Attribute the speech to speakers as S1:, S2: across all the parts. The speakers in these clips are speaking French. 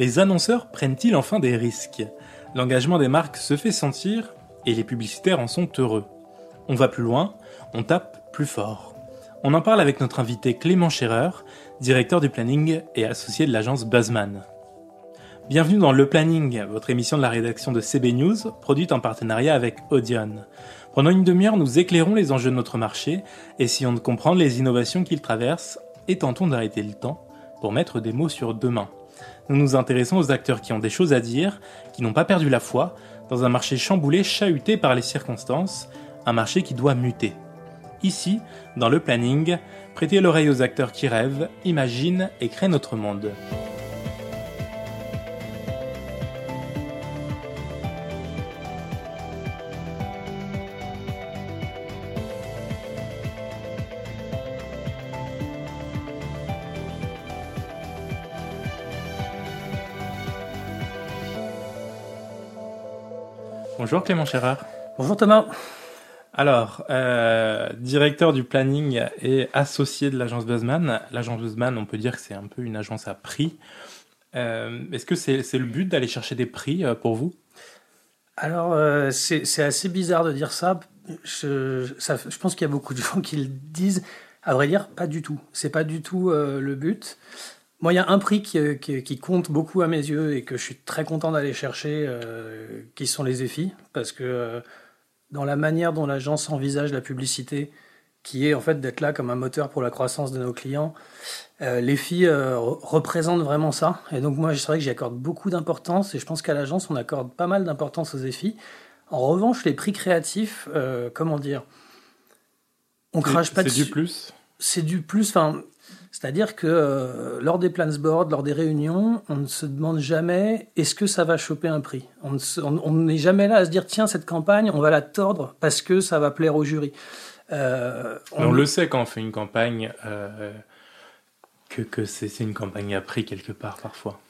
S1: Les annonceurs prennent-ils enfin des risques? L'engagement des marques se fait sentir et les publicitaires en sont heureux. On va plus loin, on tape plus fort. On en parle avec notre invité Clément Scherer, directeur du planning et associé de l'agence Buzzman. Bienvenue dans Le Planning, votre émission de la rédaction de CB News, produite en partenariat avec Audion. Pendant une demi-heure, nous éclairons les enjeux de notre marché, essayons de comprendre les innovations qu'il traverse et tentons d'arrêter le temps pour mettre des mots sur demain. Nous nous intéressons aux acteurs qui ont des choses à dire, qui n'ont pas perdu la foi, dans un marché chamboulé, chahuté par les circonstances, un marché qui doit muter. Ici, dans le planning, prêtez l'oreille aux acteurs qui rêvent, imaginent et créent notre monde. Bonjour Clément Scherer.
S2: Bonjour Thomas.
S1: Alors, euh, directeur du planning et associé de l'agence Buzzman. L'agence Buzzman, on peut dire que c'est un peu une agence à prix. Euh, est-ce que c'est le but d'aller chercher des prix euh, pour vous?
S2: Alors, c'est assez bizarre de dire ça. Je, je pense qu'il y a beaucoup de gens qui le disent. À vrai dire, pas du tout. C'est pas du tout le but. Moi, il y a un prix qui, compte beaucoup à mes yeux et que je suis très content d'aller chercher, euh, qui sont les EFI, parce que euh, dans la manière dont l'agence envisage la publicité, qui est en fait d'être là comme un moteur pour la croissance de nos clients, euh, les filles représentent vraiment ça. Et donc moi, c'est vrai que j'y accorde beaucoup d'importance et je pense qu'à l'agence, on accorde pas mal d'importance aux EFI. En revanche, les prix créatifs, comment dire,
S1: on crache pas dessus. C'est du plus?
S2: C'est du plus. Enfin, c'est-à-dire que euh, lors des plans board, lors des réunions, on ne se demande jamais est-ce que ça va choper un prix? On n'est jamais là à se dire tiens cette campagne on va la tordre parce que ça va plaire au jury.
S1: Euh, on... le sait quand on fait une campagne euh, que, que c'est une campagne à prix quelque part parfois.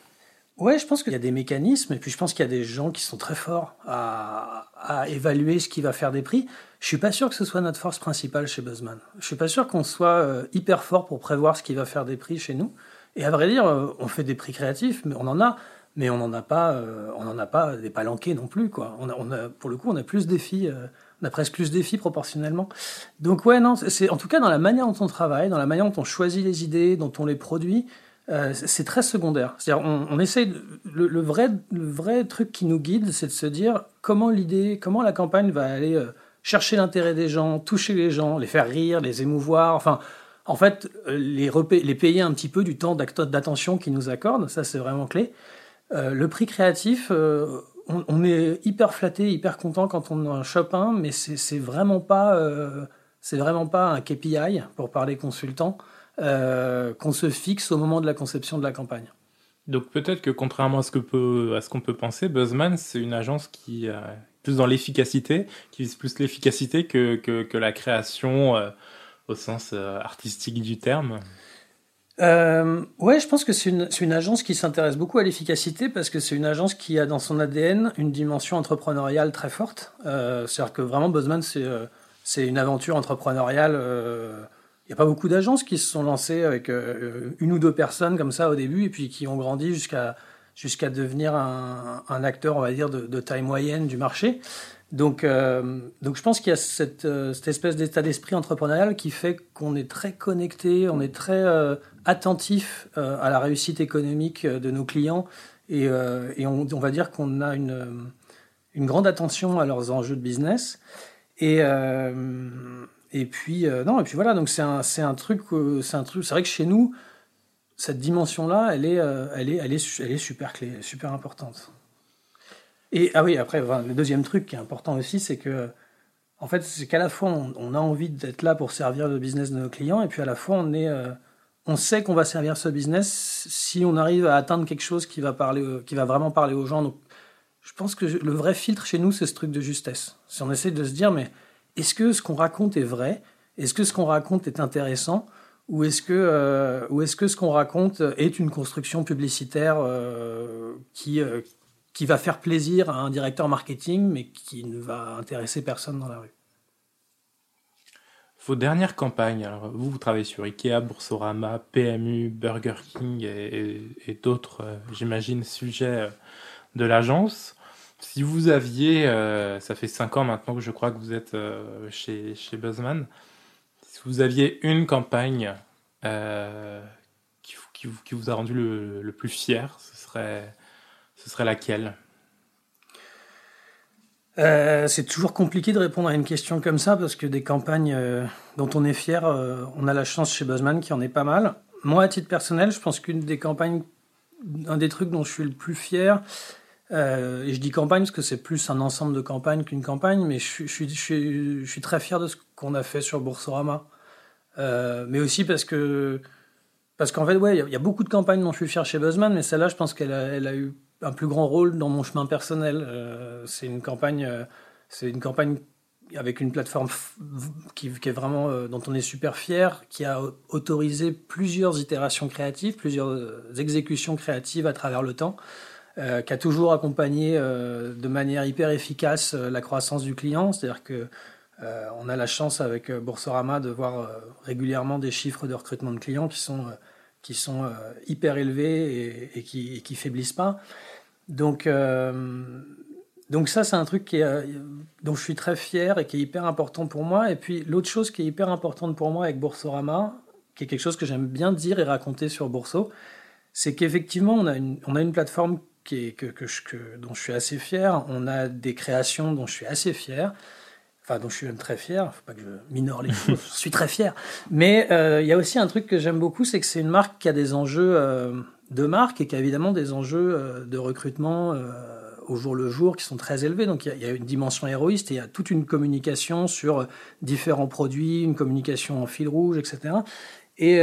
S2: Ouais, je pense qu'il y a des mécanismes et puis je pense qu'il y a des gens qui sont très forts à, évaluer ce qui va faire des prix. Je suis pas sûr que ce soit notre force principale chez Buzzman. Je suis pas sûr qu'on soit euh, hyper fort pour prévoir ce qui va faire des prix chez nous. Et à vrai dire, euh, on fait des prix créatifs, mais on en a, mais on n'en a pas, euh, on en a pas des palanqués non plus quoi. On a, on a, pour le coup, on a plus de défis, on a presque plus de défis proportionnellement. Donc ouais, non, c'est en tout cas dans la manière dont on travaille, dans la manière dont on choisit les idées, dont on les produit. C'est très secondaire. C'est-à-dire, on. Le, vrai, le vrai truc qui nous guide, c'est de se dire comment l'idée, comment la campagne va aller chercher l'intérêt des gens, toucher les gens, les faire rire, les émouvoir, enfin, en fait, euh, les, payer un petit peu du temps d'attention qu'ils nous accordent, ça c'est vraiment clé. Euh, le prix créatif, euh, on, est hyper flatté, hyper content quand on a un Chopin, mais c'est vraiment pas, c'est vraiment pas un KPI pour parler consultant qu'on se fixe au moment de la conception de la campagne.
S1: Donc peut-être que contrairement à ce qu'on peut, qu'on peut penser, Buzzman, c'est une agence qui, plus dans l'efficacité, qui vise plus l'efficacité que, que, la création euh, au sens euh, artistique du terme
S2: euh, ouais, je pense que c'est une, une, agence qui s'intéresse beaucoup à l'efficacité parce que c'est une agence qui a dans son ADN une dimension entrepreneuriale très forte. Euh, C'est-à-dire que vraiment, Buzzman, c'est une aventure entrepreneuriale. N'y a pas beaucoup d'agences qui se sont lancées avec une ou deux personnes comme ça au début et puis qui ont grandi jusqu'à jusqu'à devenir un, acteur, on va dire, de, taille moyenne du marché. Donc, euh, donc je pense qu'il y a cette, euh, cette espèce d'état d'esprit entrepreneurial qui fait qu'on est très connecté, on est très euh, attentif à la réussite économique de nos clients et, et on, on, va dire qu'on a une, une grande attention à leurs enjeux de business. Et, et puis non, et puis voilà, donc c'est un, c'est un truc, c'est un truc, c'est vrai que chez nous, cette dimension-là, elle est, euh, elle est, elle est, elle est super clé, super importante. Et ah oui, après, le deuxième truc qui est important aussi, c'est que, en fait, c'est qu'à la fois on, a envie d'être là pour servir le business de nos clients, et puis à la fois on est, euh, on sait qu'on va servir ce business si on arrive à atteindre quelque chose qui va parler, qui va vraiment parler aux gens. Donc, je pense que le vrai filtre chez nous, c'est ce truc de justesse. Si on essaie de se dire, mais est-ce que ce qu'on raconte est vrai? Est-ce que ce qu'on raconte est intéressant? Ou est-ce que, euh, est-ce que ce qu'on raconte est une construction publicitaire euh, qui, euh, qui va faire plaisir à un directeur marketing, mais qui ne va intéresser personne dans la rue?
S1: Vos dernières campagnes, alors vous, vous travaillez sur Ikea, Boursorama, PMU, Burger King et, d'autres, euh, j'imagine, sujets de l'agence. Si vous aviez, euh, ça fait cinq ans maintenant que je crois que vous êtes chez, chez Buzzman, si vous aviez une campagne qui, qui, qui, vous a rendu le, le plus fier, ce serait, ce serait laquelle?
S2: Euh, c'est toujours compliqué de répondre à une question comme ça parce que des campagnes euh, dont on est fier, euh, on a la chance chez Buzzman qui en est pas mal. Moi, à titre personnel, je pense qu'une des campagnes, un des trucs dont je suis le plus fier, et je dis campagne parce que c'est plus un ensemble de campagnes qu'une campagne, mais je, suis très fier de ce qu'on a fait sur Boursorama. mais aussi parce que, parce qu'en fait, ouais, il y, a beaucoup de campagnes dont je suis fier chez Buzzman, mais celle-là, je pense qu'elle elle a eu un plus grand rôle dans mon chemin personnel. Euh, c'est une campagne, euh, c'est une campagne avec une plateforme qui, est vraiment euh, dont on est super fier, qui a autorisé plusieurs itérations créatives, plusieurs exécutions créatives à travers le temps, qui a toujours accompagné de manière hyper efficace la croissance du client. C'est-à-dire que on a la chance avec Boursorama de voir régulièrement des chiffres de recrutement de clients qui sont qui sont hyper élevés et, qui, et qui faiblissent pas. Donc, euh, donc ça, c'est un truc qui dont je suis très fier et qui est hyper important pour moi. Et puis l'autre chose qui est hyper importante pour moi avec Boursorama, qui est quelque chose que j'aime bien dire et raconter sur Bourso, c'est qu'effectivement, on, on a une plateforme que, que, dont je suis assez fier. On a des créations dont je suis assez fier. Enfin, dont je suis même très fier. Faut pas que je minore les choses. je suis très fier. Mais euh, il y a aussi un truc que j'aime beaucoup, c'est que c'est une marque qui a des enjeux euh, de marque et qui a évidemment des enjeux euh, de recrutement au jour le jour qui sont très élevés. Donc il y, a une dimension héroïste et il y a toute une communication sur différents produits, une communication en fil rouge, etc. Et,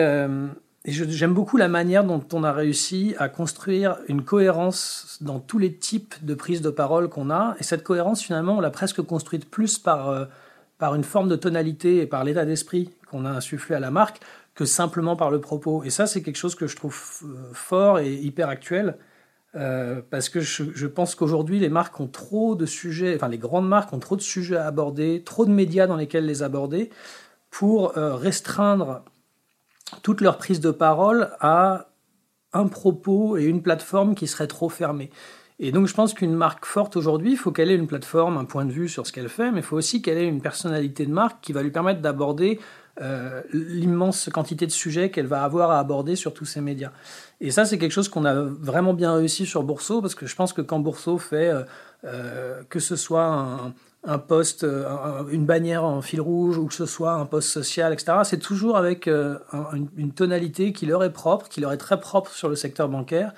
S2: euh, j'aime beaucoup la manière dont on a réussi à construire une cohérence dans tous les types de prises de parole qu'on a. Et cette cohérence, finalement, on l'a presque construite plus par, par une forme de tonalité et par l'état d'esprit qu'on a insufflé à la marque que simplement par le propos. Et ça, c'est quelque chose que je trouve euh, fort et hyper actuel. Euh, parce que je, pense qu'aujourd'hui, les marques ont trop de sujets, enfin les grandes marques ont trop de sujets à aborder, trop de médias dans lesquels les aborder, pour euh, restreindre toute leur prise de parole à un propos et une plateforme qui serait trop fermée. Et donc je pense qu'une marque forte aujourd'hui, il faut qu'elle ait une plateforme, un point de vue sur ce qu'elle fait, mais il faut aussi qu'elle ait une personnalité de marque qui va lui permettre d'aborder euh, l'immense quantité de sujets qu'elle va avoir à aborder sur tous ces médias. Et ça, c'est quelque chose qu'on a vraiment bien réussi sur Bourseau, parce que je pense que quand Bourseau fait euh, euh, que ce soit un, un poste, une bannière en fil rouge, ou que ce soit un poste social, etc., c'est toujours avec une, une tonalité qui leur est propre, qui leur est très propre sur le secteur bancaire,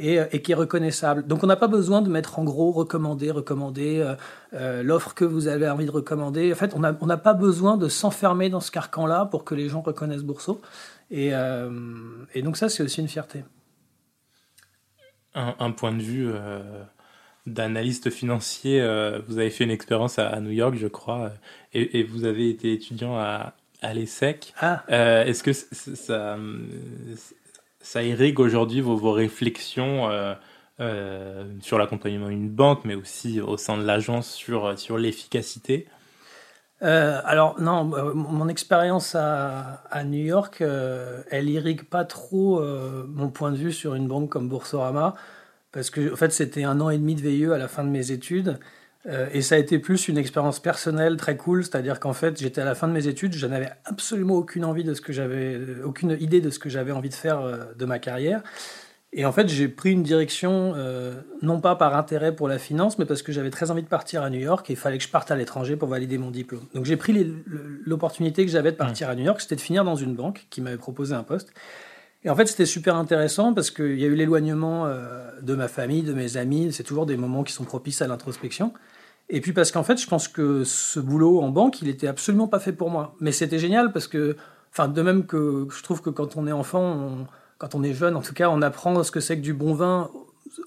S2: euh, et, qui est reconnaissable. Donc on n'a pas besoin de mettre en gros recommander, recommander euh, euh, l'offre que vous avez envie de recommander. En fait, on n'a pas besoin de s'enfermer dans ce carcan-là pour que les gens reconnaissent Bourseau. Et donc ça, c'est aussi une fierté.
S1: Un, point de vue d'analyste financier, vous avez fait une expérience à, New York, je crois, et, et vous avez été étudiant à, à l'ESSEC. Ah. Est-ce que ça ça irrigue aujourd'hui vos, vos, réflexions euh, euh, sur l'accompagnement d'une banque, mais aussi au sein de l'agence sur, sur l'efficacité?
S2: Euh, alors non, mon expérience à, à, New York, elle irrigue pas trop mon point de vue sur une banque comme Boursorama, parce que en fait c'était un an et demi de VIE à la fin de mes études, euh, et ça a été plus une expérience personnelle très cool, c'est-à-dire qu'en fait, j'étais à la fin de mes études, je n'avais absolument aucune envie de ce que j'avais, euh, aucune idée de ce que j'avais envie de faire euh, de ma carrière. Et en fait, j'ai pris une direction, non pas par intérêt pour la finance, mais parce que j'avais très envie de partir à New York et il fallait que je parte à l'étranger pour valider mon diplôme. Donc j'ai pris l'opportunité que j'avais de partir à New York, c'était de finir dans une banque qui m'avait proposé un poste. Et en fait, c'était super intéressant parce qu'il y a eu l'éloignement de ma famille, de mes amis. C'est toujours des moments qui sont propices à l'introspection. Et puis parce qu'en fait, je pense que ce boulot en banque, il était absolument pas fait pour moi. Mais c'était génial parce que, enfin, de même que je trouve que quand on est enfant, quand on est jeune, en tout cas, on apprend ce que c'est que du bon vin,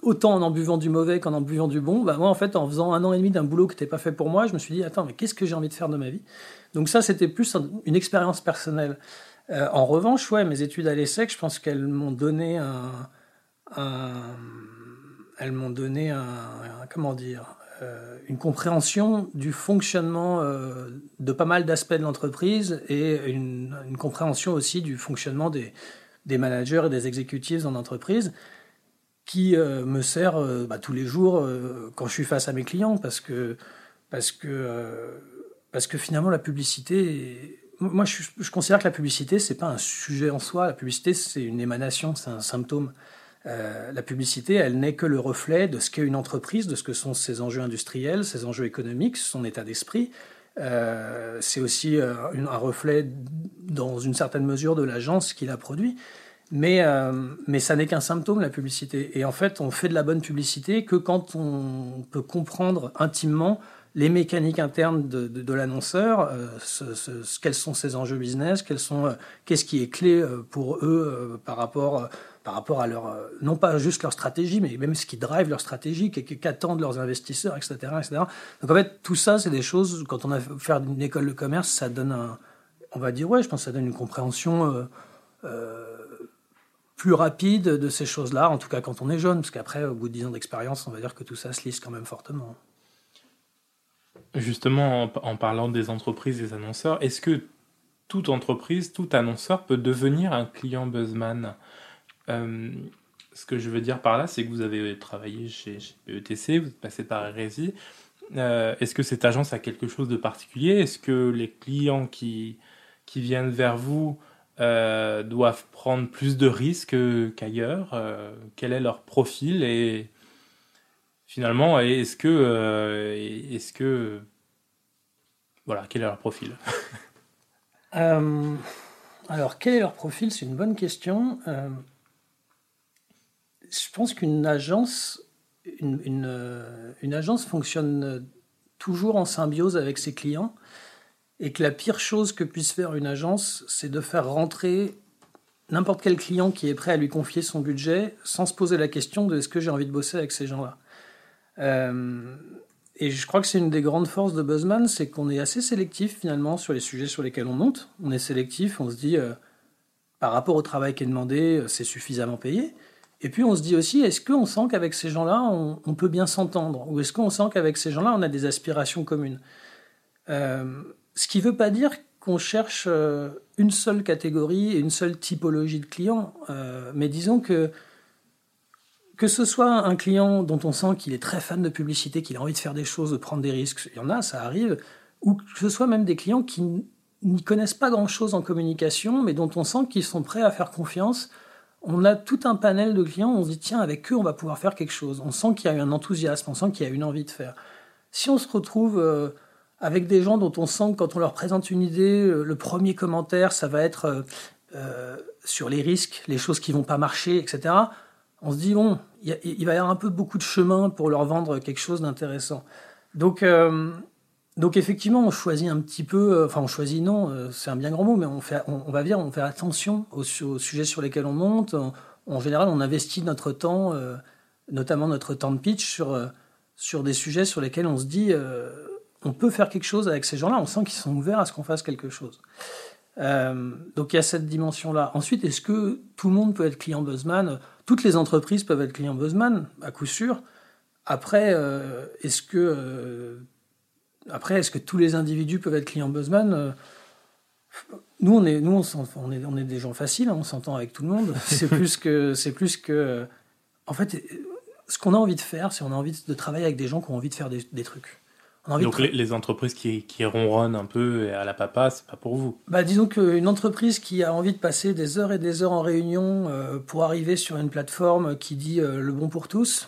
S2: autant en en buvant du mauvais qu'en en buvant du bon. Bah moi, en fait, en faisant un an et demi d'un boulot qui n'était pas fait pour moi, je me suis dit, attends, mais qu'est-ce que j'ai envie de faire de ma vie? Donc ça, c'était plus une expérience personnelle. Euh, en revanche, ouais, mes études à l'ESSEC, je pense qu'elles m'ont donné un, elles m'ont donné un, comment dire une compréhension du fonctionnement de pas mal d'aspects de l'entreprise et une, compréhension aussi du fonctionnement des, des managers et des exécutifs dans l'entreprise qui me sert bah, tous les jours quand je suis face à mes clients parce que, parce que, parce que finalement la publicité moi, je, considère que la publicité, c'est pas un sujet en soi. La publicité, c'est une émanation, c'est un symptôme. Euh, la publicité, elle n'est que le reflet de ce qu'est une entreprise, de ce que sont ses enjeux industriels, ses enjeux économiques, son état d'esprit. Euh, c'est aussi euh, un reflet, dans une certaine mesure, de l'agence qui la produit. Mais, mais ça n'est qu'un symptôme, la publicité. Et en fait, on fait de la bonne publicité que quand on peut comprendre intimement les mécaniques internes de, l'annonceur, euh, quels sont ses enjeux business, quels sont, euh, qu'est-ce qui est clé euh, pour eux par rapport par rapport à leur, non pas juste leur stratégie, mais même ce qui drive leur stratégie, qu'attendent leurs investisseurs, etc., etc. Donc en fait, tout ça, c'est des choses, quand on a fait une école de commerce, ça donne un, on va dire, ouais, je pense que ça donne une compréhension plus rapide de ces choses-là, en tout cas quand on est jeune, parce qu'après, au bout de 10 ans d'expérience, on va dire que tout ça se lisse quand même fortement.
S1: Justement, en, parlant des entreprises, des annonceurs, est-ce que toute entreprise, tout annonceur peut devenir un client Buzzman euh, Ce que je veux dire par là, c'est que vous avez travaillé chez, chez PETC, vous êtes passé par RSI. Euh, est-ce que cette agence a quelque chose de particulier? Est-ce que les clients qui, qui viennent vers vous euh, doivent prendre plus de risques qu'ailleurs? Quel est leur profil finalement, est-ce que, euh, est-ce que, voilà, quel est leur profil?
S2: Euh, Alors, quel est leur profil? C'est une bonne question. Euh, je pense qu'une agence, une, agence fonctionne toujours en symbiose avec ses clients et que la pire chose que puisse faire une agence, c'est de faire rentrer n'importe quel client qui est prêt à lui confier son budget sans se poser la question de est-ce que j'ai envie de bosser avec ces gens-là. Euh, et je crois que c'est une des grandes forces de Buzzman, c'est qu'on est assez sélectif finalement sur les sujets sur lesquels on monte. On est sélectif, on se dit, euh, par rapport au travail qui est demandé, euh, c'est suffisamment payé. Et puis on se dit aussi, est-ce qu'on sent qu'avec ces gens-là, on, peut bien s'entendre? Ou est-ce qu'on sent qu'avec ces gens-là, on a des aspirations communes? Ce qui ne veut pas dire qu'on cherche une seule catégorie et une seule typologie de clients. mais disons que que ce soit un client dont on sent qu'il est très fan de publicité, qu'il a envie de faire des choses, de prendre des risques, il y en a, ça arrive, ou que ce soit même des clients qui n'y connaissent pas grand-chose en communication, mais dont on sent qu'ils sont prêts à faire confiance. On a tout un panel de clients, on se dit, tiens, avec eux, on va pouvoir faire quelque chose. On sent qu'il y a eu un enthousiasme, on sent qu'il y a une envie de faire. Si on se retrouve euh, avec des gens dont on sent que quand on leur présente une idée, euh, le premier commentaire, ça va être euh, sur les risques, les choses qui vont pas marcher, etc on se dit, bon, il, va y avoir un peu beaucoup de chemin pour leur vendre quelque chose d'intéressant. Donc, euh, donc effectivement, on choisit un petit peu, euh, enfin on choisit non, euh, c'est un bien grand mot, mais on, fait, on, va dire, on fait attention aux, sujets sur lesquels on monte. En, général, on investit notre temps, notamment notre temps de pitch, sur, sur des sujets sur lesquels on se dit, on peut faire quelque chose avec ces gens-là, on sent qu'ils sont ouverts à ce qu'on fasse quelque chose. donc il y a cette dimension-là. Ensuite, est-ce que tout le monde peut être client Buzzman? Toutes les entreprises peuvent être clients Buzzman, à coup sûr. Après, euh, est-ce que, euh, après, est-ce que tous les individus peuvent être clients Buzzman euh, Nous, on est, nous, on, est, on est des gens faciles, hein, on s'entend avec tout le monde. C'est plus que, c'est plus que, en fait, ce qu'on a envie de faire, c'est on a envie de travailler avec des gens qui ont envie de faire des trucs.
S1: Donc les, entreprises qui, qui, ronronnent un peu à la papa, c'est pas pour vous
S2: bah, Disons qu'une entreprise qui a envie de passer des heures et des heures en réunion euh, pour arriver sur une plateforme qui dit euh, le bon pour tous,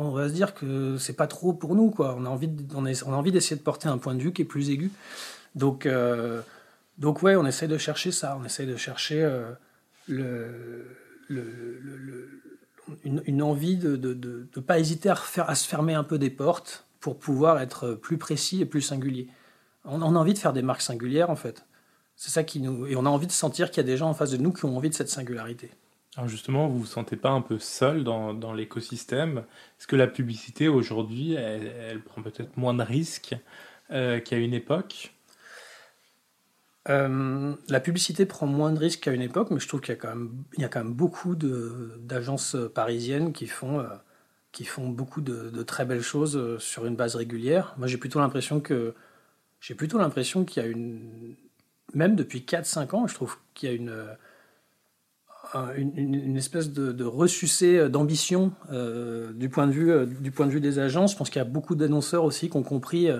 S2: on, va se dire que c'est pas trop pour nous. Quoi. On a envie, on, on a envie d'essayer de porter un point de vue qui est plus aigu. Donc, euh, donc ouais, on essaie de chercher ça. On essaie de chercher le, une, envie de ne de, de, pas hésiter à, à se fermer un peu des portes pour pouvoir être plus précis et plus singulier. On, a envie de faire des marques singulières, en fait. C'est ça qui nous. Et on a envie de sentir qu'il y a des gens en face de nous qui ont envie de cette singularité.
S1: Alors justement, vous vous sentez pas un peu seul dans, dans l'écosystème? Est-ce que la publicité aujourd'hui, elle, prend peut-être moins de risques euh, qu'à une époque?
S2: Euh, la publicité prend moins de risques qu'à une époque, mais je trouve qu'il y a quand même, il y a quand même beaucoup d'agences parisiennes qui font, euh, qui font beaucoup de, très belles choses sur une base régulière. Moi, j'ai plutôt l'impression que j'ai plutôt l'impression qu'il y a une même depuis 4-5 ans, je trouve qu'il y a une une, espèce de, de ressucé d'ambition du point de vue du point de vue des agences. Je pense qu'il y a beaucoup d'annonceurs aussi qui ont compris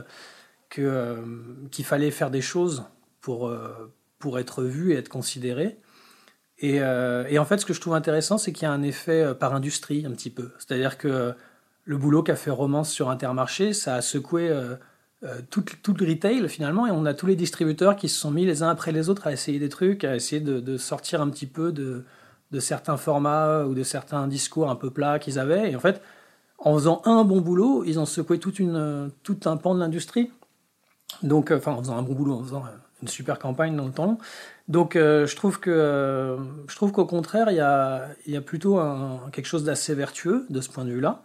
S2: qu'il fallait faire des choses pour pour être vu et être considéré. Euh, et, en fait, ce que je trouve intéressant, c'est qu'il y a un effet euh, par industrie un petit peu. C'est-à-dire que le boulot qu'a fait Romance sur Intermarché, ça a secoué euh, tout, le retail finalement, et on a tous les distributeurs qui se sont mis les uns après les autres à essayer des trucs, à essayer de, sortir un petit peu de, certains formats ou de certains discours un peu plats qu'ils avaient. Et en fait, en faisant un bon boulot, ils ont secoué tout un pan de l'industrie. Donc, enfin, en faisant un bon boulot, en faisant une super campagne dans le temps. Donc euh, je trouve que euh, je trouve qu'au contraire il y a, y a plutôt quelque chose d'assez vertueux de ce point de vue-là.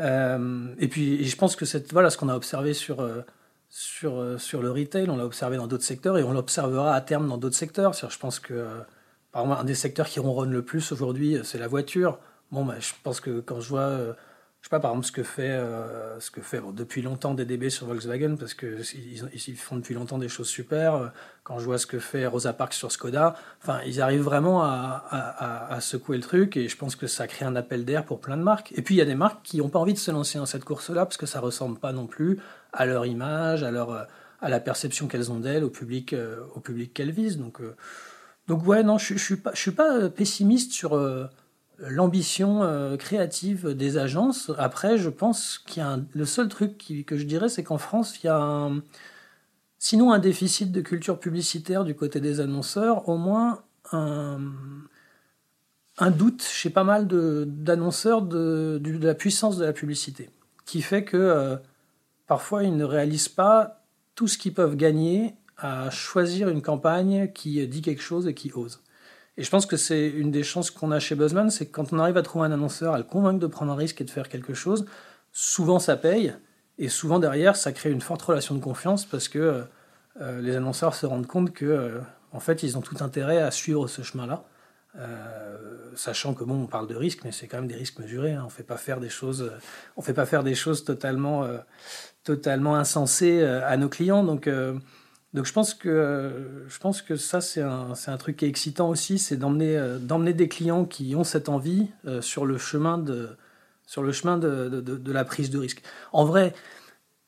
S2: Euh, et puis je pense que c'est voilà ce qu'on a observé sur sur sur le retail, on l'a observé dans d'autres secteurs et on l'observera à terme dans d'autres secteurs. Je pense que par exemple un des secteurs qui ronronne le plus aujourd'hui c'est la voiture. Bon, bah, je pense que quand je vois je sais pas par exemple ce que fait euh, ce que fait depuis longtemps DDB sur Volkswagen parce que ils, font depuis longtemps des choses super quand je vois ce que fait Rosa Parks sur Skoda enfin ils arrivent vraiment à, à, secouer le truc et je pense que ça crée un appel d'air pour plein de marques. Et puis il y a des marques qui n'ont pas envie de se lancer dans cette course là parce que ça ressemble pas non plus à leur image à leur à la perception qu'elles ont d'elles au public euh, au public qu'elles visent. Donc euh, donc ouais non je, je suis pas je suis pas pessimiste sur l'ambition euh, créative des agences. Après, je pense qu'il y a le seul truc que je dirais, c'est qu'en France, il y a sinon un déficit de culture publicitaire du côté des annonceurs, au moins un, doute chez pas mal d'annonceurs de, la puissance de la publicité, qui fait que euh, parfois ils ne réalisent pas tout ce qu'ils peuvent gagner à choisir une campagne qui dit quelque chose et qui ose. Et je pense que c'est une des chances qu'on a chez Buzzman, c'est que quand on arrive à trouver un annonceur, à le convaincre de prendre un risque et de faire quelque chose, souvent ça paye, et souvent derrière ça crée une forte relation de confiance parce que euh, les annonceurs se rendent compte que euh, en fait ils ont tout intérêt à suivre ce chemin-là, euh, sachant que bon on parle de risques, mais c'est quand même des risques mesurés. Hein. on fait fait pas faire des choses totalement totalement insensées à nos clients, donc donc je pense que, je pense que ça, c'est un, un, truc qui est excitant aussi, c'est d'emmener, euh, des clients qui ont cette envie euh, sur le chemin, de, sur le chemin de, de, la prise de risque. En vrai,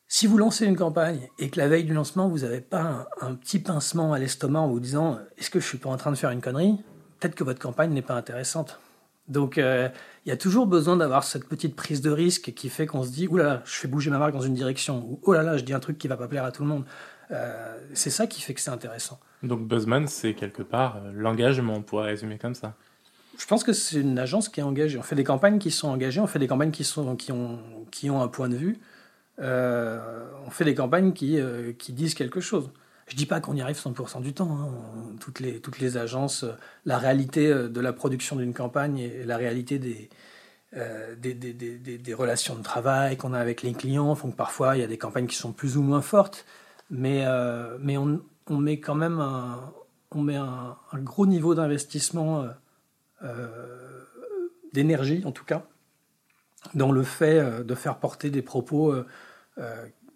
S2: si vous lancez une campagne et que la veille du lancement, vous n'avez pas un, petit pincement à l'estomac en vous disant est-ce que je suis pas en train de faire une connerie? Peut-être que votre campagne n'est pas intéressante. Donc euh, il y a toujours besoin d'avoir cette petite prise de risque qui fait qu'on se dit oulala, je fais bouger ma marque dans une direction, ou oh là là, je dis un truc qui va pas plaire à tout le monde. Euh, c'est ça qui fait que c'est intéressant.
S1: Donc Buzzman, c'est quelque part euh, l'engagement, on pourrait résumer comme ça.
S2: Je pense que c'est une agence qui est engagée. On fait des campagnes qui sont engagées, on fait des campagnes qui, sont, qui, ont, qui ont un point de vue, euh, on fait des campagnes qui, qui disent quelque chose. Je dis pas qu'on y arrive 100% du temps. Hein. Toutes, les, toutes les agences, la réalité de la production d'une campagne et la réalité des, des, des, des, des, relations de travail qu'on a avec les clients font que parfois il y a des campagnes qui sont plus ou moins fortes. Mais, euh, mais on, on, met quand même un, on met un, gros niveau d'investissement, euh, euh, d'énergie en tout cas, dans le fait de faire porter des propos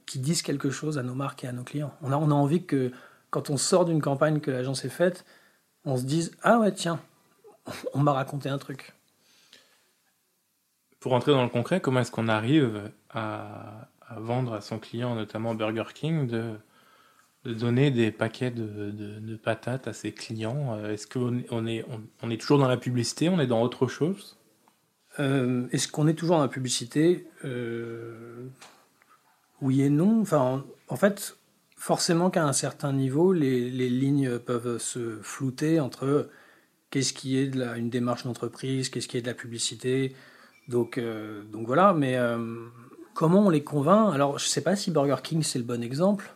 S2: qui disent quelque chose à nos marques et à nos clients. On a, on a envie que quand on sort d'une campagne que l'agence est faite, on se dise Ah ouais, tiens, on m'a raconté un truc.
S1: Pour entrer dans le concret, comment est-ce qu'on arrive à, à, vendre à son client, notamment Burger King, de, donner des paquets de, patates à ses clients euh, Est-ce qu'on on est, toujours dans la publicité On est dans autre chose?
S2: Euh, Est-ce qu'on est toujours dans la publicité? Euh, Oui et non. En, fait, forcément qu'à un certain niveau, les, lignes peuvent se flouter entre qu'est-ce qui est une démarche d'entreprise, qu'est-ce qui est de la publicité. Donc, donc voilà, mais comment on les convainc? Alors, je ne sais pas si Burger King c'est le bon exemple.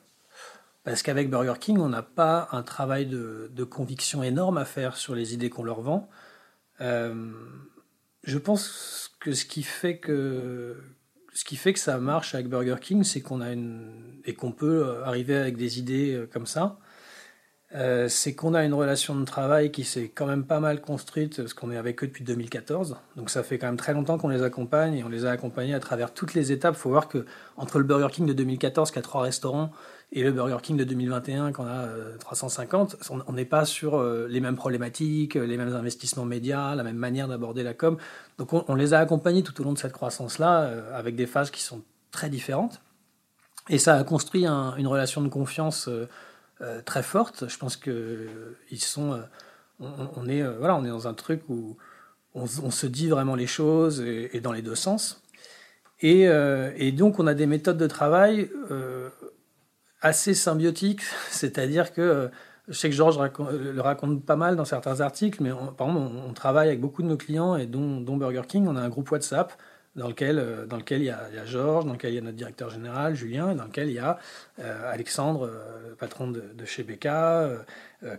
S2: Parce qu'avec Burger King, on n'a pas un travail de, conviction énorme à faire sur les idées qu'on leur vend. Euh, je pense que ce qui fait que ce qui fait que ça marche avec Burger King, c'est qu'on a une et qu'on peut arriver avec des idées euh, comme ça. euh, c'est qu'on a une relation de travail qui s'est quand même pas mal construite, parce qu'on est avec eux depuis 2014. Donc ça fait quand même très longtemps qu'on les accompagne et on les a accompagnés à travers toutes les étapes. Il faut voir que entre le Burger King de 2014 qui a trois restaurants et le Burger King de 2021 qu'on a 350, euh, on n'est pas sur euh, les mêmes problématiques, les mêmes investissements médias, la même manière d'aborder la com. Donc on, les a accompagnés tout au long de cette croissance-là avec des phases qui sont très différentes. Et ça a construit une relation de confiance euh, très forte. Je pense que euh, ils sont, euh, on, est, voilà, on est dans un truc où on, se dit vraiment les choses et, dans les deux sens. Et, donc on a des méthodes de travail assez symbiotiques, c'est-à-dire que je sais que Georges le raconte pas mal dans certains articles, mais par exemple, on, travaille avec beaucoup de nos clients, et dont, Burger King. On a un groupe WhatsApp dans lequel, euh, dans lequel il, y a, il Georges, dans lequel il y a notre directeur général, Julien, et dans lequel il y a euh, Alexandre, euh, patron de, chez BK,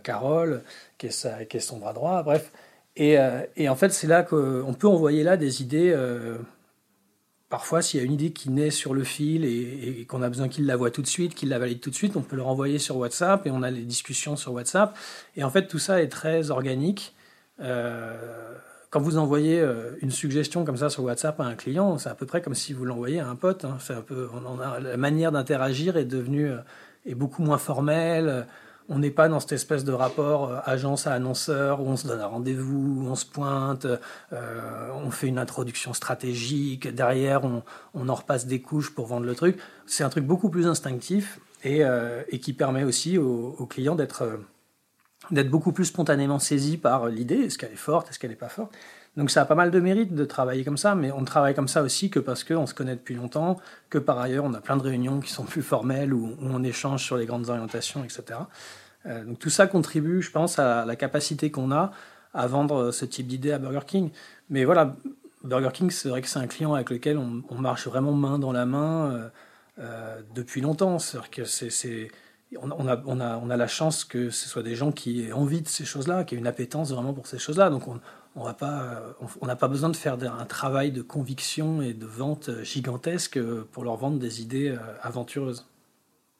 S2: Carole, qui est, sa, qui est, son bras droit, bref. Et, et en fait, c'est là qu'on peut envoyer là des idées. Parfois, s'il y a une idée qui naît sur le fil et, qu'on a besoin qu'il la voit tout de suite, qu'il la valide tout de suite, on peut le renvoyer sur WhatsApp et on a les discussions sur WhatsApp. Et en fait, tout ça est très organique. Euh, quand vous envoyez euh, une suggestion comme ça sur WhatsApp à un client, c'est à peu près comme si vous l'envoyez à un pote. Hein. C'est un peu, on a, la manière d'interagir est devenue euh, est beaucoup moins formelle. On n'est pas dans cette espèce de rapport euh, agence à annonceur où on se donne un rendez-vous, on se pointe, on fait une introduction stratégique, derrière on, en repasse des couches pour vendre le truc. C'est un truc beaucoup plus instinctif et, et qui permet aussi aux, clients d'être d'être beaucoup plus spontanément saisi par l'idée, est-ce qu'elle est forte, est-ce qu'elle n'est pas forte. Donc ça a pas mal de mérite de travailler comme ça, mais on travaille comme ça aussi que parce qu'on se connaît depuis longtemps, que par ailleurs on a plein de réunions qui sont plus formelles, où, on échange sur les grandes orientations, etc. Euh, donc tout ça contribue, je pense, à la capacité qu'on a à vendre ce type d'idée à Burger King. Mais voilà, Burger King, c'est vrai que c'est un client avec lequel on, marche vraiment main dans la main euh, euh, depuis longtemps. C'est-à-dire que c'est on, a, on, a, on, a, la chance que ce soit des gens qui aient envie de ces choses-là, qui aient une appétence vraiment pour ces choses-là. Donc on n'a pas, on, n'a pas besoin de faire un travail de conviction et de vente gigantesque pour leur vendre des idées euh, aventureuses.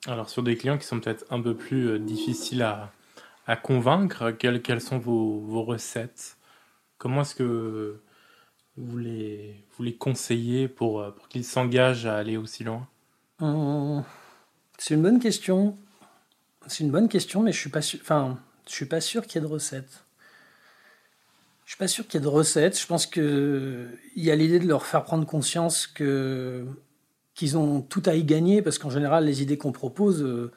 S1: Alors sur des clients qui sont peut-être un peu plus euh, difficiles à, à convaincre, quelles, quelles sont vos, vos recettes? Comment est-ce que vous les, vous les conseillez pour, euh, pour qu'ils s'engagent à aller aussi loin?
S2: C'est une bonne question. C'est une bonne question, mais je suis pas sûr. Enfin, suis pas sûr qu'il y ait de recettes. Je suis pas sûr qu'il y ait de recettes. Je pense que il y a l'idée de leur faire prendre conscience que qu'ils ont tout à y gagner, parce qu'en général, les idées qu'on propose, euh,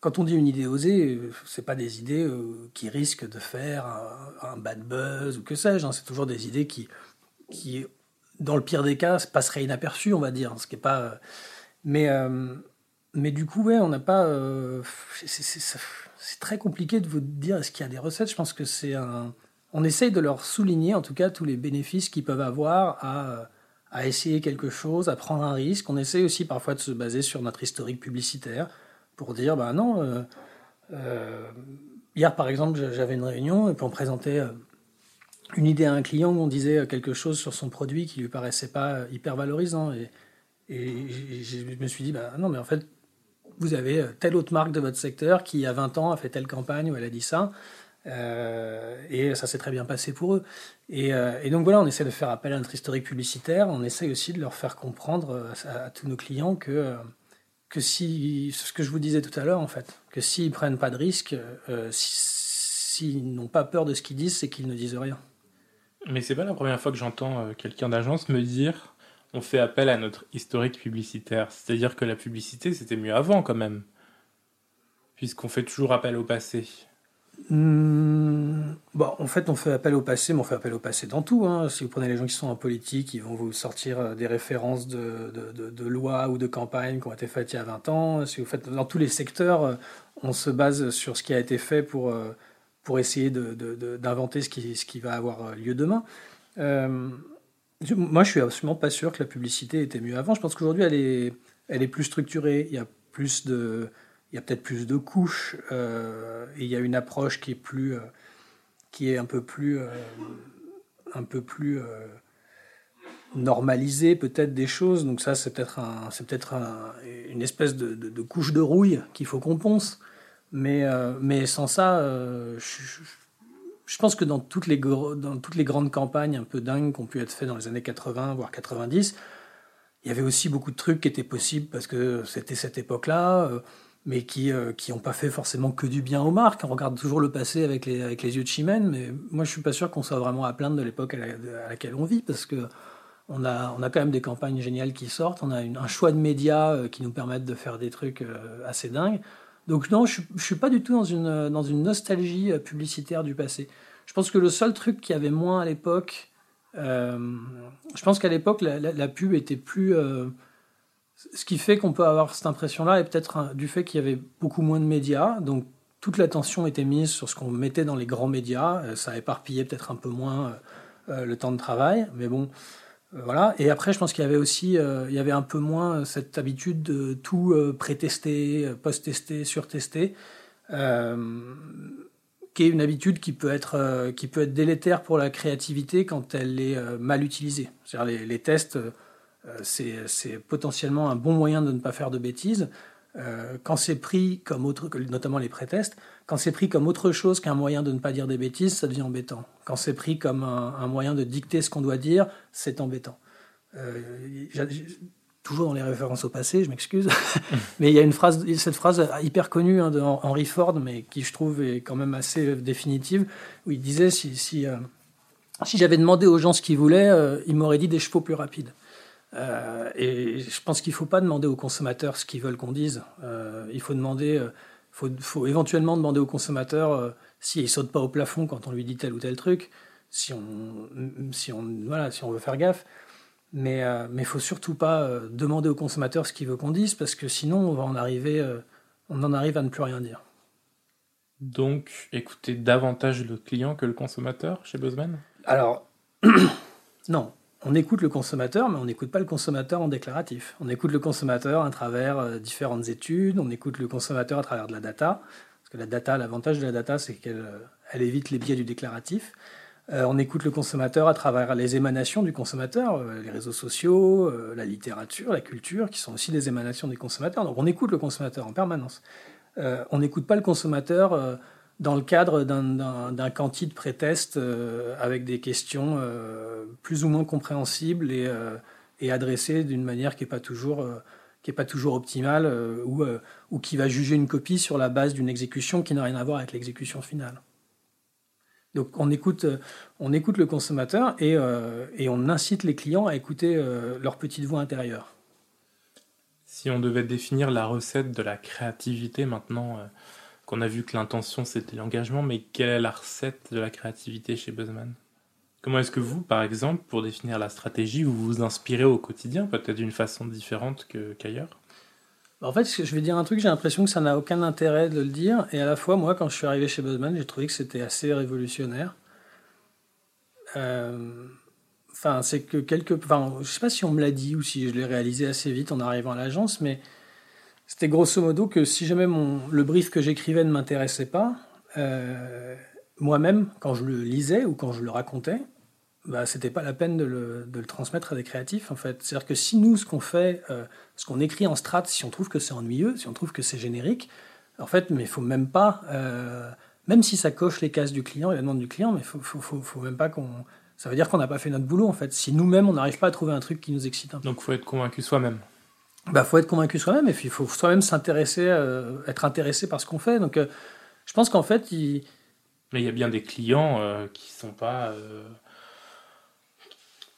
S2: quand on dit une idée osée, euh, c'est pas des idées euh, qui risquent de faire un, bad buzz ou que sais-je. Hein. C'est toujours des idées qui, qui, dans le pire des cas, passeraient inaperçues, on va dire. Ce qui est pas. Mais mais du coup, ouais, on n'a pas. C'est très compliqué de vous dire est-ce qu'il y a des recettes. Je pense que c'est un. On essaye de leur souligner, en tout cas, tous les bénéfices qu'ils peuvent avoir à, à essayer quelque chose, à prendre un risque. On essaye aussi parfois de se baser sur notre historique publicitaire pour dire bah non. Euh, euh, hier, par exemple, j'avais une réunion et puis on présentait une idée à un client où on disait quelque chose sur son produit qui lui paraissait pas hyper valorisant. Et, et je me suis dit, bah non, mais en fait, vous avez euh, telle autre marque de votre secteur qui, il y a 20 ans, a fait telle campagne où elle a dit ça. Euh, et ça s'est très bien passé pour eux. Euh, et, donc voilà, on essaie de faire appel à notre historique publicitaire. On essaie aussi de leur faire comprendre à, tous nos clients que, que si, ce que je vous disais tout à l'heure en fait, que s'ils prennent pas de risques, s'ils n'ont pas peur de ce qu'ils disent, c'est qu'ils ne disent rien.
S1: Mais c'est pas la première fois que j'entends quelqu'un d'agence me dire on fait appel à notre historique publicitaire. C'est-à-dire que la publicité, c'était mieux avant quand même. Puisqu'on fait toujours appel au passé.
S2: Hmm, bon, en fait, on fait appel au passé, mais on fait appel au passé dans tout. Hein. Si vous prenez les gens qui sont en politique, ils vont vous sortir euh, des références de, de, lois ou de campagnes qui ont été faites il y a 20 ans. Si vous faites dans tous les secteurs, euh, on se base sur ce qui a été fait pour, euh, pour essayer d'inventer ce qui, ce qui va avoir lieu demain. Moi, je suis absolument pas sûr que la publicité était mieux avant. Je pense qu'aujourd'hui, elle est, elle est plus structurée. Il y a plus de, il y a peut-être plus de couches euh, il y a une approche qui est plus, euh, qui est un peu plus, euh, un peu plus normalisée peut-être des choses. Donc ça, c'est peut-être un, c'est peut-être une espèce de, de, couche de rouille qu'il faut qu'on ponce Mais, mais sans ça, je, je, pense que dans toutes, les, dans toutes les grandes campagnes un peu dingues qui ont pu être faites dans les années 80, voire 90, il y avait aussi beaucoup de trucs qui étaient possibles parce que c'était cette époque-là mais qui n'ont qui pas fait forcément que du bien aux marques. On regarde toujours le passé avec les, avec les yeux de Chimène, mais moi je suis pas sûr qu'on soit vraiment à plaindre de l'époque à, laquelle on vit, parce que on a, on a quand même des campagnes géniales qui sortent, on a un choix de médias euh, qui nous permettent de faire des trucs euh, assez dingues. Donc non, je, ne suis pas du tout dans une, dans une nostalgie euh, publicitaire du passé. Je pense que le seul truc qui avait moins à l'époque, je pense qu'à l'époque la, pub était plus ce qui fait qu'on peut avoir cette impression-là est peut-être du fait qu'il y avait beaucoup moins de médias, donc toute l'attention était mise sur ce qu'on mettait dans les grands médias, euh, ça éparpillait peut-être un peu moins euh, euh, le temps de travail, mais bon, voilà. Et après, je pense qu'il y avait aussi, il y avait un peu moins cette habitude de tout pré-tester, post-tester, sur-tester, qui est une habitude qui peut être, qui peut être délétère pour la créativité quand elle est mal utilisée. C'est-à-dire les, tests c'est potentiellement un bon moyen de ne pas faire de bêtises. Euh, quand c'est pris comme autre, notamment les pré-tests, quand c'est pris comme autre chose qu'un moyen de ne pas dire des bêtises, ça devient embêtant. Quand c'est pris comme un, moyen de dicter ce qu'on doit dire, c'est embêtant. Euh, toujours dans les références au passé, je m'excuse, mais il y a une phrase, cette phrase hyper connue hein, de Henry Ford, mais qui je trouve est quand même assez définitive, où il disait si j'avais demandé aux gens ce qu'ils voulaient, ils m'auraient dit des chevaux plus rapides. Euh, et je pense qu'il ne faut pas demander aux consommateurs ce qu'ils veulent qu'on dise. Euh, il faut demander, euh, faut, faut, éventuellement demander aux consommateurs s'il ne saute pas au plafond quand on lui dit tel ou tel truc, si on, si on, voilà, si on veut faire gaffe. Mais il ne faut surtout pas demander aux consommateurs ce qu'ils veulent qu'on dise, parce que sinon on, va en arriver, on en arrive à ne plus rien dire.
S1: Donc, écoutez davantage le client que le consommateur chez Buzzman
S2: Alors, non on écoute le consommateur, mais on n'écoute pas le consommateur en déclaratif. On écoute le consommateur à travers euh, différentes études, on écoute le consommateur à travers de la data. Parce que la data, l'avantage de la data, c'est qu'elle euh, évite les biais du déclaratif. Euh, on écoute le consommateur à travers les émanations du consommateur, les réseaux sociaux, la littérature, la culture, qui sont aussi des émanations des consommateurs. Donc on écoute le consommateur en permanence. on n'écoute pas le consommateur dans le cadre d'un quanti de pré-test euh, avec des questions euh, plus ou moins compréhensibles et, euh, adressées d'une manière qui n'est pas toujours pas toujours optimale ou, ou qui va juger une copie sur la base d'une exécution qui n'a rien à voir avec l'exécution finale. Donc on écoute, on écoute le consommateur et, et on incite les clients à écouter leur petite voix intérieure.
S1: Si on devait définir la recette de la créativité maintenant, qu'on a vu que l'intention c'était l'engagement, mais quelle est la recette de la créativité chez Buzzman? Comment est-ce que vous, par exemple, pour définir la stratégie, vous vous inspirez au quotidien, peut-être d'une façon différente qu'ailleurs?
S2: En fait, je vais dire un truc, j'ai l'impression que ça n'a aucun intérêt de le dire, et à la fois, moi, quand je suis arrivé chez Buzzman, j'ai trouvé que c'était assez révolutionnaire. Euh, enfin, c'est que quelque. Enfin, je sais pas si on me l'a dit ou si je l'ai réalisé assez vite en arrivant à l'agence, mais c'était grosso modo que si jamais le brief que j'écrivais ne m'intéressait pas, euh, moi-même, quand je le lisais ou quand je le racontais, bah, c'était pas la peine de le, transmettre à des créatifs en fait. C'est-à-dire que si nous, ce qu'on fait, euh, ce qu'on écrit en strat, si on trouve que c'est ennuyeux, si on trouve que c'est générique, en fait, mais il faut même pas, euh, même si ça coche les cases du client et la demande du client, mais faut même pas qu'on. Ça veut dire qu'on n'a pas fait notre boulot en fait. Si nous-mêmes on n'arrive pas à trouver un truc qui nous excite un peu.
S1: Donc faut être convaincu soi-même
S2: bah, faut être convaincu soi-même et puis il faut soi-même s'intéresser, euh, être intéressé par ce qu'on fait. Donc, euh, je pense qu'en fait, il...
S1: mais il y a bien des clients euh, qui sont pas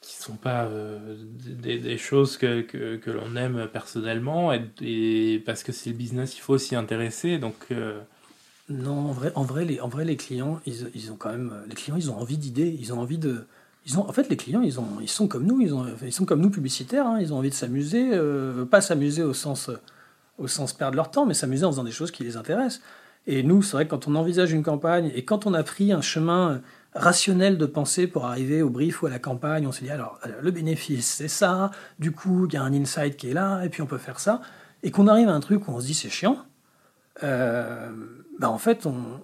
S1: qui sont pas des, des, choses que, que, que l'on aime personnellement et, parce que c'est le business, il faut s'y intéresser. Donc
S2: non, en vrai, en vrai, les, en vrai, les clients, ils, ils ont quand même, les clients, ils ont envie d'idées, ils ont envie de ils ont, en fait, les clients, ils, ont, ils sont comme nous, ils, ont, ils sont comme nous publicitaires, hein. ils ont envie de s'amuser, euh, pas s'amuser au sens, au sens perdre leur temps, mais s'amuser en faisant des choses qui les intéressent. Et nous, c'est vrai que quand on envisage une campagne et quand on a pris un chemin rationnel de pensée pour arriver au brief ou à la campagne, on se dit alors le bénéfice c'est ça, du coup il y a un insight qui est là, et puis on peut faire ça, et qu'on arrive à un truc où on se dit c'est chiant, euh, bah en fait on,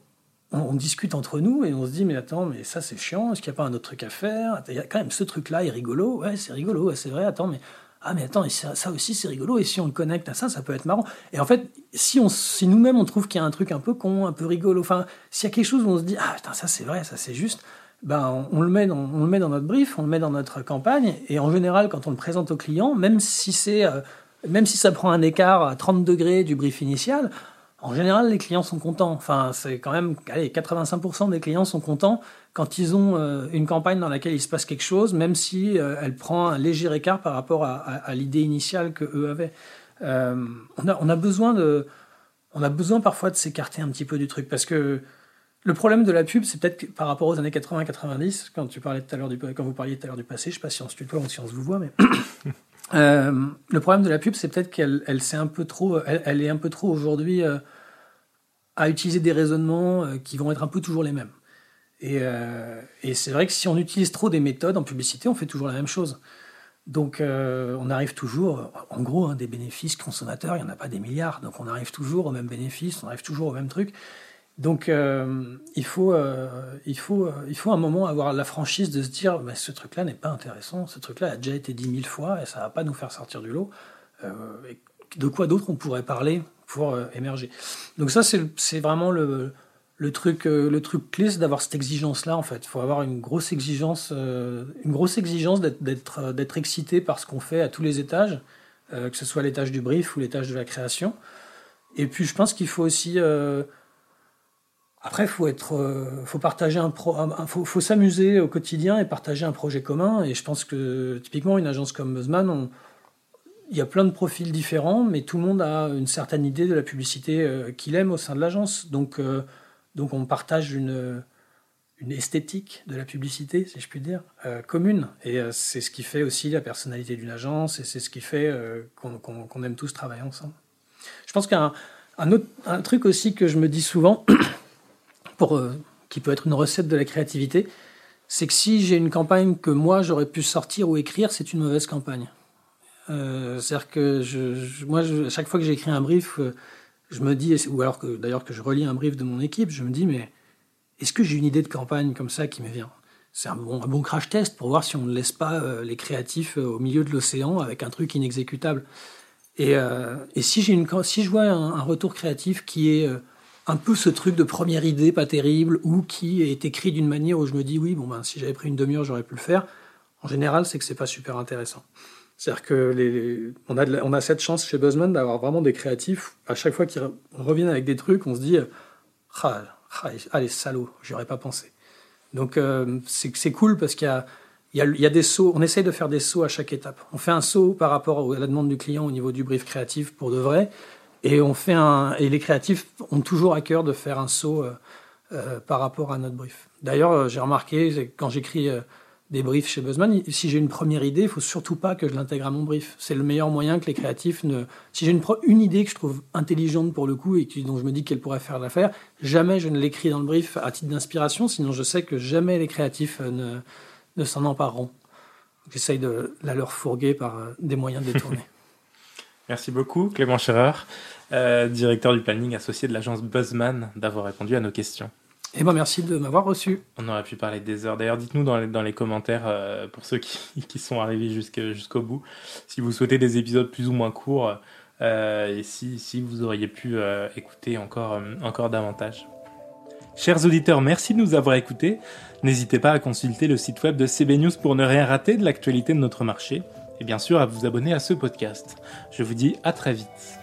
S2: on, discute entre nous et on se dit mais attends mais ça c'est chiant est-ce qu'il n'y a pas un autre truc à faire? Il y a quand même ce truc là est rigolo ouais c'est rigolo c'est vrai attends mais ah mais attends, ça aussi c'est rigolo, et si on le connecte à ça, ça peut être marrant. Et en fait, si, on, si nous-mêmes on trouve qu'il y a un truc un peu con, un peu rigolo, enfin, s'il y a quelque chose où on se dit, ah putain, ça c'est vrai, ça c'est juste, ben, on, le met dans, on le met dans notre brief, on le met dans notre campagne, et en général, quand on le présente au client, même si c'est... Euh, même si ça prend un écart à 30 degrés du brief initial, en général, les clients sont contents. Enfin, c'est quand même, allez, 85% des clients sont contents quand ils ont euh, une campagne dans laquelle il se passe quelque chose, même si euh, elle prend un léger écart par rapport à, l'idée initiale que eux avaient. Euh, on, a, on, a, besoin de, on a besoin parfois de s'écarter un petit peu du truc parce que le problème de la pub, c'est peut-être par rapport aux années 80-90, quand tu parlais tout à l'heure du, quand vous parliez tout à l'heure du passé, je sais pas si on se tutoie ou si on se vous voit, mais le problème de la pub, c'est peut-être qu'elle, elle, un peu trop, elle, est un peu trop aujourd'hui à utiliser des raisonnements qui vont être un peu toujours les mêmes. Euh, et, c'est vrai que si on utilise trop des méthodes en publicité, on fait toujours la même chose. Donc euh, on arrive toujours, en gros, hein, des bénéfices consommateurs, il n'y en a pas des milliards, donc on arrive toujours aux mêmes bénéfices, on arrive toujours au même truc. Donc euh, il, faut, il, faut, il faut un moment avoir la franchise de se dire, bah, ce truc-là n'est pas intéressant, ce truc-là a déjà été dit mille fois et ça ne va pas nous faire sortir du lot. de quoi d'autre on pourrait parler pour émerger? Donc ça, c'est vraiment le le truc, euh, le truc clé, c'est d'avoir cette exigence-là, en fait. Il faut avoir une grosse exigence, euh, une exigence d'être, euh, d'être, excité par ce qu'on fait à tous les étages, que ce soit l'étage du brief ou l'étage de la création. Et puis, je pense qu'il faut aussi. Après, faut, être, faut partager un, faut, s'amuser au quotidien et partager un projet commun. Et je pense que, typiquement, une agence comme Buzzman, il y a plein de profils différents, mais tout le monde a une certaine idée de la publicité qu'il aime au sein de l'agence. Donc, donc on partage une, une esthétique de la publicité, si je puis dire, euh, commune. Et euh, c'est ce qui fait aussi la personnalité d'une agence et c'est ce qui fait euh, qu'on aime tous travailler ensemble. Je pense qu'un un autre un truc aussi que je me dis souvent, pour, qui peut être une recette de la créativité, c'est que si j'ai une campagne que moi j'aurais pu sortir ou écrire, c'est une mauvaise campagne. C'est-à-dire que moi, à chaque fois que j'écris un brief, je me dis, ou alors que d'ailleurs que je relis un brief de mon équipe, je me dis, mais est-ce que j'ai une idée de campagne comme ça qui me vient? C'est un bon, crash test pour voir si on ne laisse pas euh, les créatifs euh, au milieu de l'océan avec un truc inexécutable. Et, euh, si, une, si je vois un, retour créatif qui est un peu ce truc de première idée pas terrible ou qui est écrit d'une manière où je me dis, oui, bon, ben, si j'avais pris une demi-heure, j'aurais pu le faire, en général, c'est que c'est pas super intéressant. C'est-à-dire que les, on, a on a cette chance chez Buzzman d'avoir vraiment des créatifs. À chaque fois qu'ils reviennent avec des trucs, on se dit ah, ah, allez, salaud, j'y aurais pas pensé. Donc euh, c'est cool parce qu'il y y, y a des sauts, on essaye de faire des sauts à chaque étape. On fait un saut par rapport à la demande du client au niveau du brief créatif pour de vrai. Et, on fait un, et les créatifs ont toujours à cœur de faire un saut euh, euh, par rapport à notre brief. D'ailleurs, j'ai remarqué, quand j'écris des briefs chez Buzzman, si j'ai une première idée, il faut surtout pas que je l'intègre à mon brief. C'est le meilleur moyen que les créatifs ne. Si j'ai une, une idée que je trouve intelligente pour le coup et dont je me dis qu'elle pourrait faire l'affaire, jamais je ne l'écris dans le brief à titre d'inspiration, sinon je sais que jamais les créatifs euh, ne, ne s'en empareront. J'essaye de la leur fourguer par euh, des moyens détournés.
S1: Merci beaucoup, Clément Scherer, euh, directeur du planning associé de l'agence Buzzman, d'avoir répondu à nos questions.
S2: Eh ben merci de m'avoir reçu.
S1: On aurait pu parler des heures. D'ailleurs, dites-nous dans les, dans les commentaires, euh, pour ceux qui, qui sont arrivés jusqu'au bout, si vous souhaitez des épisodes plus ou moins courts euh, et si, si, vous auriez pu euh, écouter encore, encore davantage. Chers auditeurs, merci de nous avoir écoutés. N'hésitez pas à consulter le site web de CB News pour ne rien rater de l'actualité de notre marché et bien sûr à vous abonner à ce podcast. Je vous dis à très vite.